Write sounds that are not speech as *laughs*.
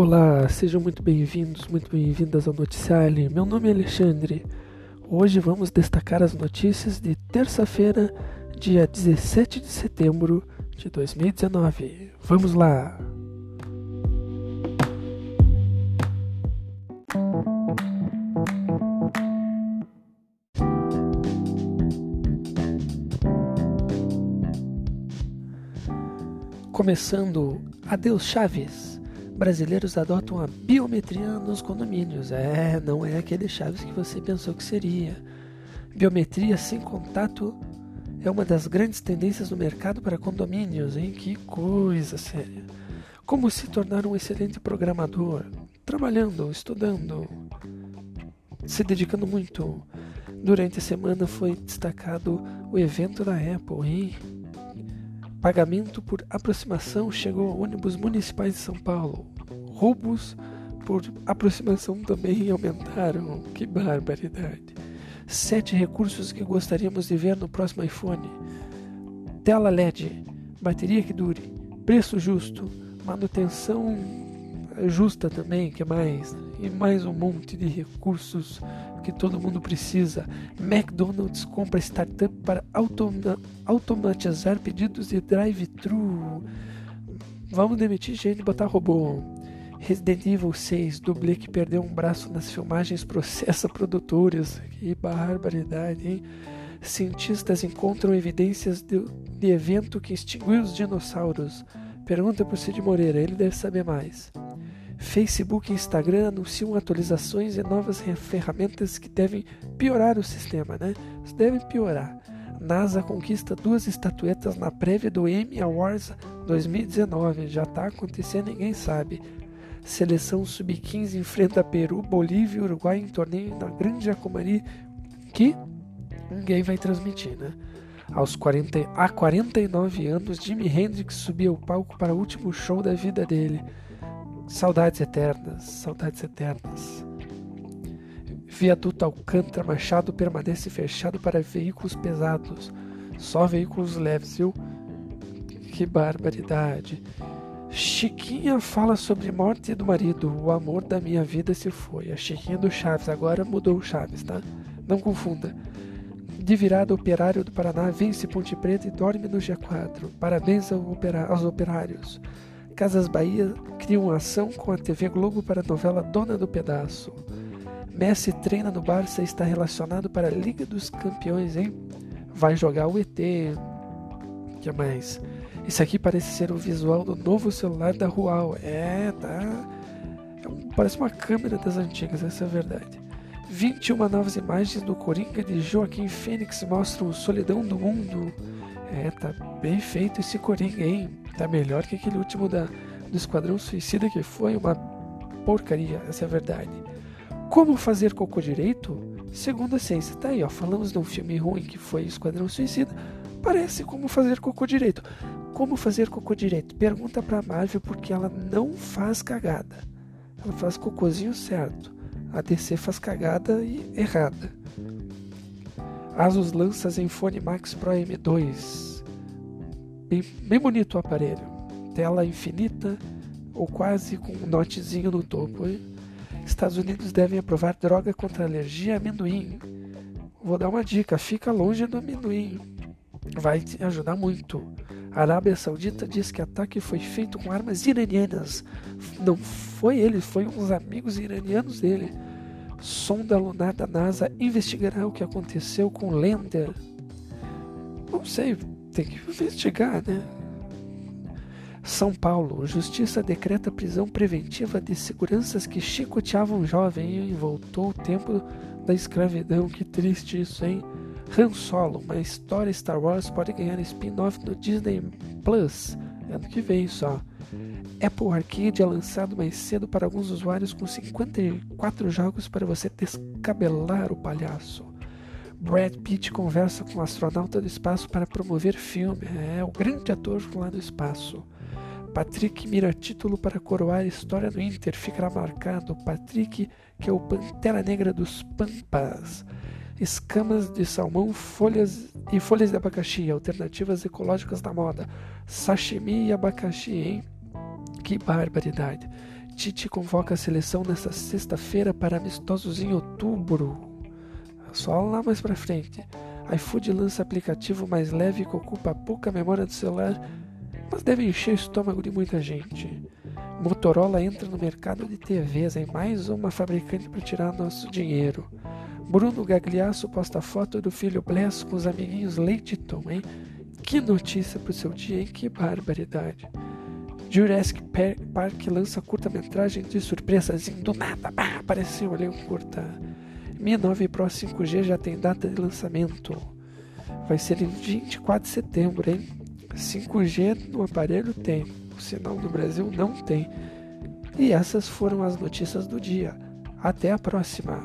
Olá, sejam muito bem-vindos, muito bem-vindas ao Noticiário. Meu nome é Alexandre. Hoje vamos destacar as notícias de terça-feira, dia 17 de setembro de 2019. Vamos lá! Começando, adeus Chaves. Brasileiros adotam a biometria nos condomínios. É, não é aquele Chaves que você pensou que seria. Biometria sem contato é uma das grandes tendências no mercado para condomínios, hein? Que coisa séria. Como se tornar um excelente programador? Trabalhando, estudando, se dedicando muito. Durante a semana foi destacado o evento da Apple, hein? Pagamento por aproximação chegou a ônibus municipais de São Paulo. Roubos por aproximação também aumentaram. Que barbaridade. Sete recursos que gostaríamos de ver no próximo iPhone: tela LED, bateria que dure, preço justo, manutenção justa também, que mais? E mais um monte de recursos que todo mundo precisa. McDonald's compra startup para automa automatizar pedidos de drive-thru. Vamos demitir gente e botar robô. Resident Evil 6, dublê que perdeu um braço nas filmagens, processa *laughs* produtores. Que barbaridade, hein? Cientistas encontram evidências de, de evento que extinguiu os dinossauros. Pergunta para o Cid Moreira, ele deve saber mais. Facebook e Instagram anunciam atualizações e novas ferramentas que devem piorar o sistema, né? Devem piorar. NASA conquista duas estatuetas na prévia do Emmy Awards 2019. Já está acontecendo, ninguém sabe. Seleção Sub-15 enfrenta Peru, Bolívia e Uruguai em torneio na Grande Jacumari que ninguém vai transmitir, né? Aos 40, há 49 anos, Jimi Hendrix subiu ao palco para o último show da vida dele. Saudades eternas, saudades eternas. Viaduto Alcântara Machado permanece fechado para veículos pesados. Só veículos leves, viu? Que barbaridade. Chiquinha fala sobre morte do marido. O amor da minha vida se foi. A Chiquinha do Chaves agora mudou o Chaves, tá? Não confunda. De virada, operário do Paraná vence Ponte Preta e dorme no G4. Parabéns ao operá aos operários. Casas Bahia criam ação com a TV Globo para a novela Dona do Pedaço. Messi treina no Barça e está relacionado para a Liga dos Campeões, hein? Vai jogar o ET. que mais? Isso aqui parece ser o visual do novo celular da Huawei. É, tá. É um, parece uma câmera das antigas, essa é a verdade. 21 novas imagens do Coringa de Joaquim Fênix mostram solidão do mundo. É, tá bem feito esse Coringa, hein? Tá melhor que aquele último da, do Esquadrão Suicida que foi uma porcaria, essa é a verdade. Como fazer cocô direito? Segundo a ciência, tá aí, ó. Falamos de um filme ruim que foi Esquadrão Suicida. Parece como fazer cocô direito. Como fazer cocô direito? Pergunta pra Marvel porque ela não faz cagada. Ela faz cocôzinho certo. A DC faz cagada e errada. Asus lança Zenfone Max Pro M2. Bem, bem bonito o aparelho. Tela infinita ou quase com um notezinho no topo. Estados Unidos devem aprovar droga contra alergia a amendoim. Vou dar uma dica: fica longe do amendoim. Vai te ajudar muito. A Arábia Saudita diz que ataque foi feito com armas iranianas. Não foi ele, foi uns amigos iranianos dele. Sonda lunar da NASA investigará o que aconteceu com Lander. Não sei, tem que investigar, né? São Paulo, Justiça decreta prisão preventiva de seguranças que chicoteavam jovem e voltou o tempo da escravidão. Que triste isso, hein? Han Solo, uma história Star Wars pode ganhar spin-off no Disney Plus ano que vem só. Apple Arcade é lançado mais cedo para alguns usuários com 54 jogos para você descabelar o palhaço. Brad Pitt conversa com um astronauta do espaço para promover filme. É o grande ator lá do espaço. Patrick mira título para coroar história do Inter. Ficará marcado. Patrick, que é o Pantera Negra dos Pampas. Escamas de salmão, folhas e folhas de abacaxi, alternativas ecológicas da moda. Sashimi e abacaxi, hein? Que barbaridade. Tite convoca a seleção nesta sexta-feira para amistosos em outubro. Só lá mais pra frente. iFood lança aplicativo mais leve que ocupa pouca memória do celular, mas deve encher o estômago de muita gente. Motorola entra no mercado de TVs em mais uma fabricante para tirar nosso dinheiro. Bruno Gagliasso posta foto do filho Bless com os amiguinhos Leite Tom, hein? Que notícia pro seu dia, hein? Que barbaridade. Jurassic Park lança curta-metragem de surpresazinho do nada. Bah, apareceu ali um curta. Mi 9 Pro 5G já tem data de lançamento. Vai ser em 24 de setembro, hein? 5G no aparelho tem o sinal do Brasil não tem. E essas foram as notícias do dia. Até a próxima!